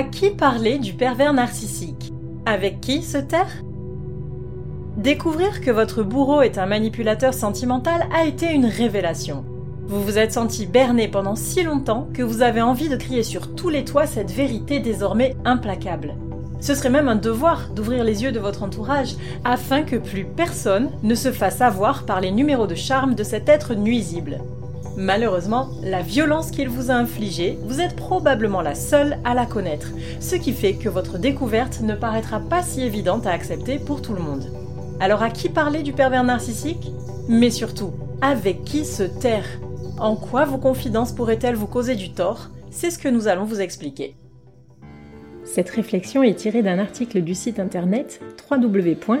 À qui parler du pervers narcissique? Avec qui se taire? Découvrir que votre bourreau est un manipulateur sentimental a été une révélation. Vous vous êtes senti berné pendant si longtemps que vous avez envie de crier sur tous les toits cette vérité désormais implacable. Ce serait même un devoir d'ouvrir les yeux de votre entourage afin que plus personne ne se fasse avoir par les numéros de charme de cet être nuisible. Malheureusement, la violence qu'il vous a infligée, vous êtes probablement la seule à la connaître, ce qui fait que votre découverte ne paraîtra pas si évidente à accepter pour tout le monde. Alors à qui parler du pervers narcissique? Mais surtout, avec qui se taire? En quoi vos confidences pourraient-elles vous causer du tort? C'est ce que nous allons vous expliquer. Cette réflexion est tirée d'un article du site internet www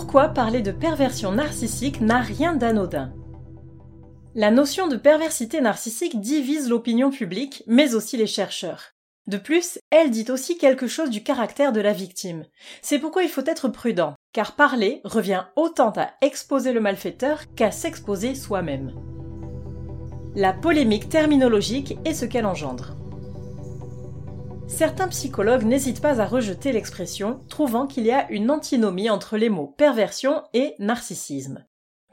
Pourquoi parler de perversion narcissique n'a rien d'anodin? La notion de perversité narcissique divise l'opinion publique, mais aussi les chercheurs. De plus, elle dit aussi quelque chose du caractère de la victime. C'est pourquoi il faut être prudent, car parler revient autant à exposer le malfaiteur qu'à s'exposer soi-même. La polémique terminologique est ce qu'elle engendre. Certains psychologues n'hésitent pas à rejeter l'expression, trouvant qu'il y a une antinomie entre les mots perversion et narcissisme.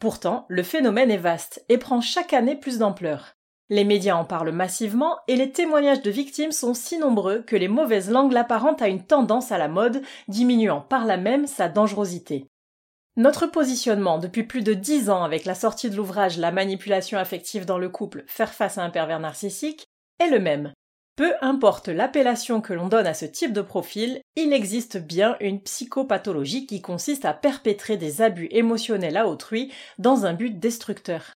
Pourtant, le phénomène est vaste et prend chaque année plus d'ampleur. Les médias en parlent massivement et les témoignages de victimes sont si nombreux que les mauvaises langues l'apparentent à une tendance à la mode, diminuant par là même sa dangerosité. Notre positionnement depuis plus de dix ans avec la sortie de l'ouvrage La manipulation affective dans le couple, faire face à un pervers narcissique, est le même. Peu importe l'appellation que l'on donne à ce type de profil, il existe bien une psychopathologie qui consiste à perpétrer des abus émotionnels à autrui dans un but destructeur.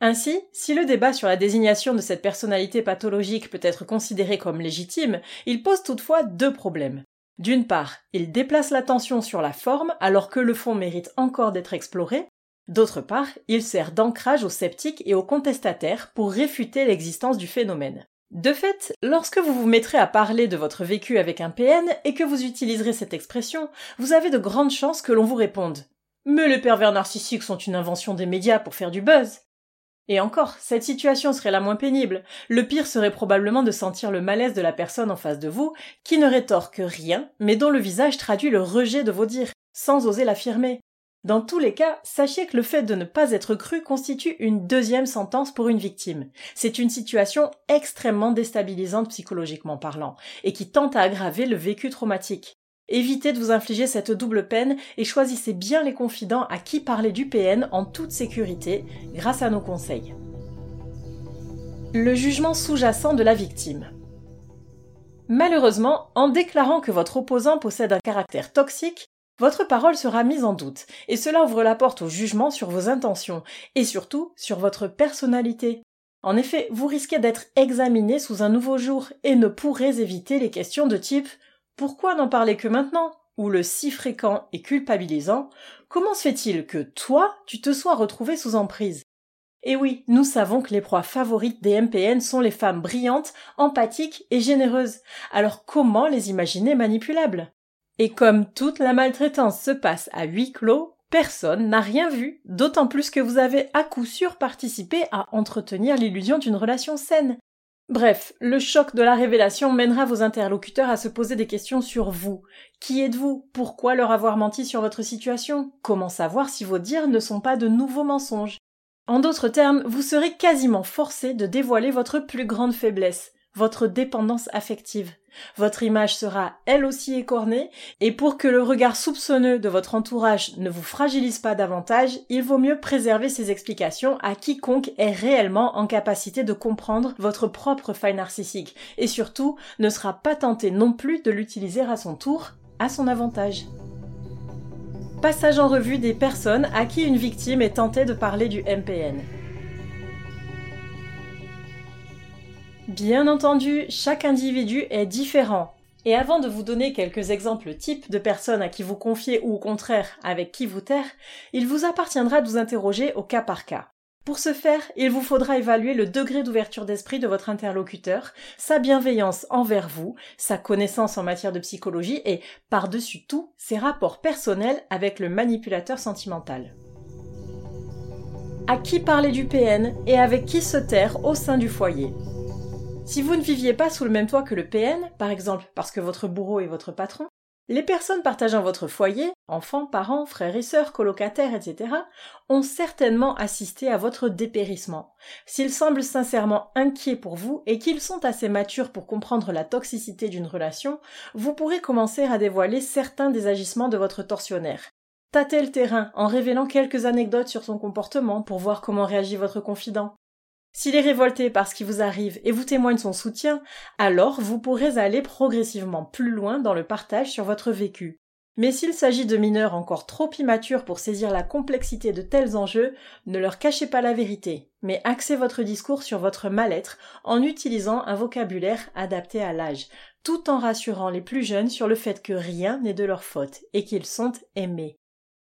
Ainsi, si le débat sur la désignation de cette personnalité pathologique peut être considéré comme légitime, il pose toutefois deux problèmes. D'une part, il déplace l'attention sur la forme alors que le fond mérite encore d'être exploré. D'autre part, il sert d'ancrage aux sceptiques et aux contestataires pour réfuter l'existence du phénomène. De fait, lorsque vous vous mettrez à parler de votre vécu avec un PN et que vous utiliserez cette expression, vous avez de grandes chances que l'on vous réponde Mais les pervers narcissiques sont une invention des médias pour faire du buzz. Et encore, cette situation serait la moins pénible. Le pire serait probablement de sentir le malaise de la personne en face de vous, qui ne rétorque rien, mais dont le visage traduit le rejet de vos dires, sans oser l'affirmer. Dans tous les cas, sachez que le fait de ne pas être cru constitue une deuxième sentence pour une victime. C'est une situation extrêmement déstabilisante psychologiquement parlant, et qui tente à aggraver le vécu traumatique. Évitez de vous infliger cette double peine et choisissez bien les confidents à qui parler du PN en toute sécurité grâce à nos conseils. Le jugement sous-jacent de la victime. Malheureusement, en déclarant que votre opposant possède un caractère toxique, votre parole sera mise en doute, et cela ouvre la porte au jugement sur vos intentions, et surtout sur votre personnalité. En effet, vous risquez d'être examiné sous un nouveau jour, et ne pourrez éviter les questions de type Pourquoi n'en parler que maintenant? ou le si fréquent et culpabilisant Comment se fait-il que toi, tu te sois retrouvé sous emprise? Et oui, nous savons que les proies favorites des MPN sont les femmes brillantes, empathiques et généreuses. Alors comment les imaginer manipulables? Et comme toute la maltraitance se passe à huis clos, personne n'a rien vu, d'autant plus que vous avez à coup sûr participé à entretenir l'illusion d'une relation saine. Bref, le choc de la révélation mènera vos interlocuteurs à se poser des questions sur vous. Qui êtes-vous? Pourquoi leur avoir menti sur votre situation? Comment savoir si vos dires ne sont pas de nouveaux mensonges? En d'autres termes, vous serez quasiment forcé de dévoiler votre plus grande faiblesse, votre dépendance affective. Votre image sera elle aussi écornée, et pour que le regard soupçonneux de votre entourage ne vous fragilise pas davantage, il vaut mieux préserver ces explications à quiconque est réellement en capacité de comprendre votre propre faille narcissique, et surtout ne sera pas tenté non plus de l'utiliser à son tour, à son avantage. Passage en revue des personnes à qui une victime est tentée de parler du MPN. Bien entendu, chaque individu est différent. Et avant de vous donner quelques exemples types de personnes à qui vous confier ou au contraire avec qui vous taire, il vous appartiendra de vous interroger au cas par cas. Pour ce faire, il vous faudra évaluer le degré d'ouverture d'esprit de votre interlocuteur, sa bienveillance envers vous, sa connaissance en matière de psychologie et, par-dessus tout, ses rapports personnels avec le manipulateur sentimental. À qui parler du PN et avec qui se taire au sein du foyer? Si vous ne viviez pas sous le même toit que le PN, par exemple parce que votre bourreau est votre patron, les personnes partageant votre foyer, enfants, parents, frères et sœurs, colocataires, etc., ont certainement assisté à votre dépérissement. S'ils semblent sincèrement inquiets pour vous et qu'ils sont assez matures pour comprendre la toxicité d'une relation, vous pourrez commencer à dévoiler certains des agissements de votre tortionnaire. Tâtez le terrain en révélant quelques anecdotes sur son comportement pour voir comment réagit votre confident. S'il est révolté par ce qui vous arrive et vous témoigne son soutien, alors vous pourrez aller progressivement plus loin dans le partage sur votre vécu. Mais s'il s'agit de mineurs encore trop immatures pour saisir la complexité de tels enjeux, ne leur cachez pas la vérité, mais axez votre discours sur votre mal-être en utilisant un vocabulaire adapté à l'âge, tout en rassurant les plus jeunes sur le fait que rien n'est de leur faute et qu'ils sont aimés.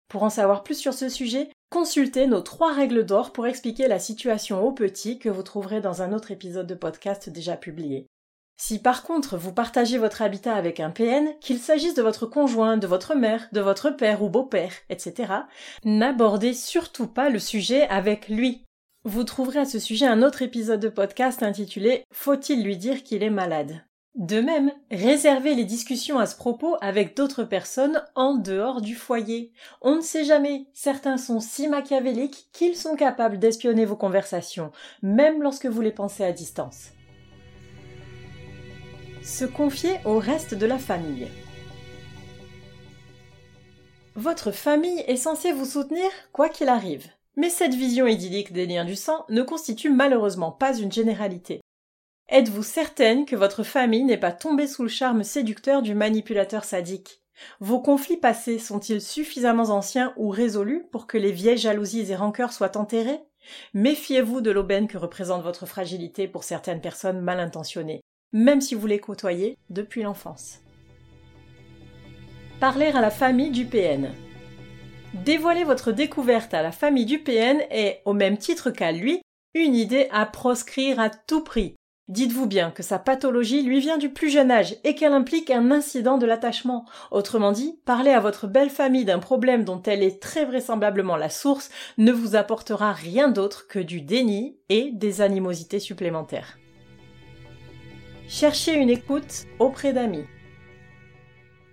Pour en savoir plus sur ce sujet, consultez nos trois règles d'or pour expliquer la situation aux petits que vous trouverez dans un autre épisode de podcast déjà publié. Si par contre vous partagez votre habitat avec un PN, qu'il s'agisse de votre conjoint, de votre mère, de votre père ou beau-père, etc., n'abordez surtout pas le sujet avec lui. Vous trouverez à ce sujet un autre épisode de podcast intitulé Faut-il lui dire qu'il est malade? De même, réservez les discussions à ce propos avec d'autres personnes en dehors du foyer. On ne sait jamais, certains sont si machiavéliques qu'ils sont capables d'espionner vos conversations, même lorsque vous les pensez à distance. Se confier au reste de la famille. Votre famille est censée vous soutenir quoi qu'il arrive. Mais cette vision idyllique des liens du sang ne constitue malheureusement pas une généralité. Êtes-vous certaine que votre famille n'est pas tombée sous le charme séducteur du manipulateur sadique? Vos conflits passés sont-ils suffisamment anciens ou résolus pour que les vieilles jalousies et rancœurs soient enterrées? Méfiez-vous de l'aubaine que représente votre fragilité pour certaines personnes mal intentionnées, même si vous les côtoyez depuis l'enfance. Parler à la famille du PN. Dévoiler votre découverte à la famille du PN est, au même titre qu'à lui, une idée à proscrire à tout prix, Dites-vous bien que sa pathologie lui vient du plus jeune âge et qu'elle implique un incident de l'attachement. Autrement dit, parler à votre belle famille d'un problème dont elle est très vraisemblablement la source ne vous apportera rien d'autre que du déni et des animosités supplémentaires. Cherchez une écoute auprès d'amis.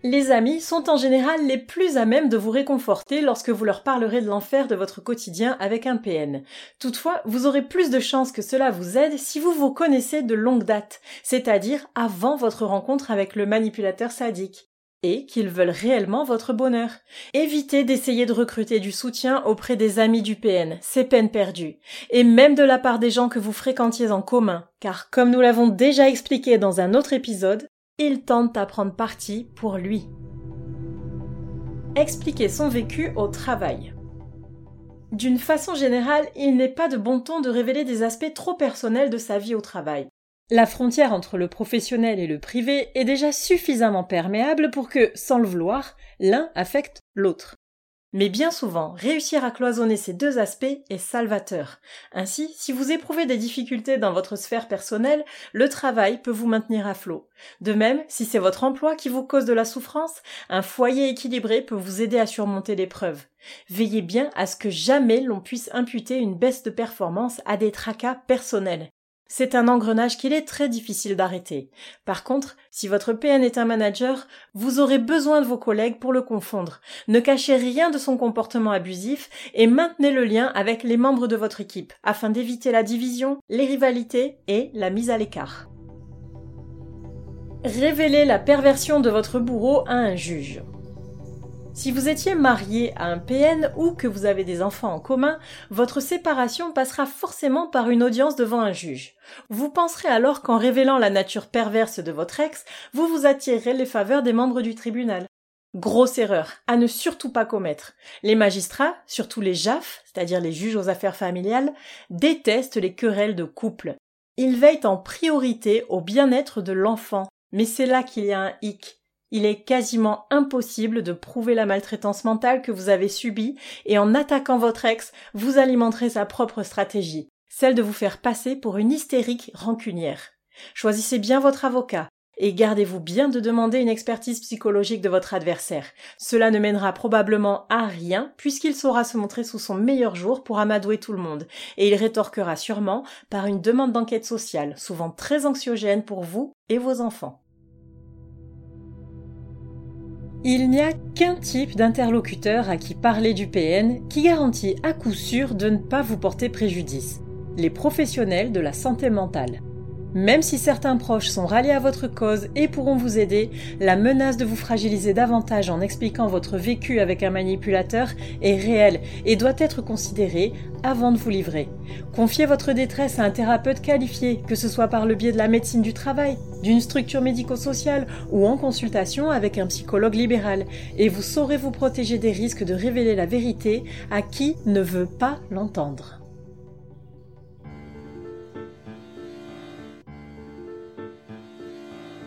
Les amis sont en général les plus à même de vous réconforter lorsque vous leur parlerez de l'enfer de votre quotidien avec un PN. Toutefois, vous aurez plus de chances que cela vous aide si vous vous connaissez de longue date, c'est-à-dire avant votre rencontre avec le manipulateur sadique et qu'ils veulent réellement votre bonheur. Évitez d'essayer de recruter du soutien auprès des amis du PN, c'est peine perdue, et même de la part des gens que vous fréquentiez en commun, car comme nous l'avons déjà expliqué dans un autre épisode, il tente à prendre parti pour lui. Expliquer son vécu au travail. D'une façon générale, il n'est pas de bon ton de révéler des aspects trop personnels de sa vie au travail. La frontière entre le professionnel et le privé est déjà suffisamment perméable pour que, sans le vouloir, l'un affecte l'autre. Mais bien souvent, réussir à cloisonner ces deux aspects est salvateur. Ainsi, si vous éprouvez des difficultés dans votre sphère personnelle, le travail peut vous maintenir à flot. De même, si c'est votre emploi qui vous cause de la souffrance, un foyer équilibré peut vous aider à surmonter l'épreuve. Veillez bien à ce que jamais l'on puisse imputer une baisse de performance à des tracas personnels. C'est un engrenage qu'il est très difficile d'arrêter. Par contre, si votre PN est un manager, vous aurez besoin de vos collègues pour le confondre. Ne cachez rien de son comportement abusif et maintenez le lien avec les membres de votre équipe afin d'éviter la division, les rivalités et la mise à l'écart. Révélez la perversion de votre bourreau à un juge. Si vous étiez marié à un PN ou que vous avez des enfants en commun, votre séparation passera forcément par une audience devant un juge. Vous penserez alors qu'en révélant la nature perverse de votre ex, vous vous attirerez les faveurs des membres du tribunal. Grosse erreur, à ne surtout pas commettre. Les magistrats, surtout les JAF, c'est-à-dire les juges aux affaires familiales, détestent les querelles de couple. Ils veillent en priorité au bien-être de l'enfant. Mais c'est là qu'il y a un hic. Il est quasiment impossible de prouver la maltraitance mentale que vous avez subie et en attaquant votre ex, vous alimenterez sa propre stratégie, celle de vous faire passer pour une hystérique rancunière. Choisissez bien votre avocat, et gardez-vous bien de demander une expertise psychologique de votre adversaire. Cela ne mènera probablement à rien puisqu'il saura se montrer sous son meilleur jour pour amadouer tout le monde. Et il rétorquera sûrement par une demande d'enquête sociale, souvent très anxiogène pour vous et vos enfants. Il n'y a qu'un type d'interlocuteur à qui parler du PN qui garantit à coup sûr de ne pas vous porter préjudice. Les professionnels de la santé mentale. Même si certains proches sont ralliés à votre cause et pourront vous aider, la menace de vous fragiliser davantage en expliquant votre vécu avec un manipulateur est réelle et doit être considérée avant de vous livrer. Confiez votre détresse à un thérapeute qualifié, que ce soit par le biais de la médecine du travail, d'une structure médico-sociale ou en consultation avec un psychologue libéral, et vous saurez vous protéger des risques de révéler la vérité à qui ne veut pas l'entendre.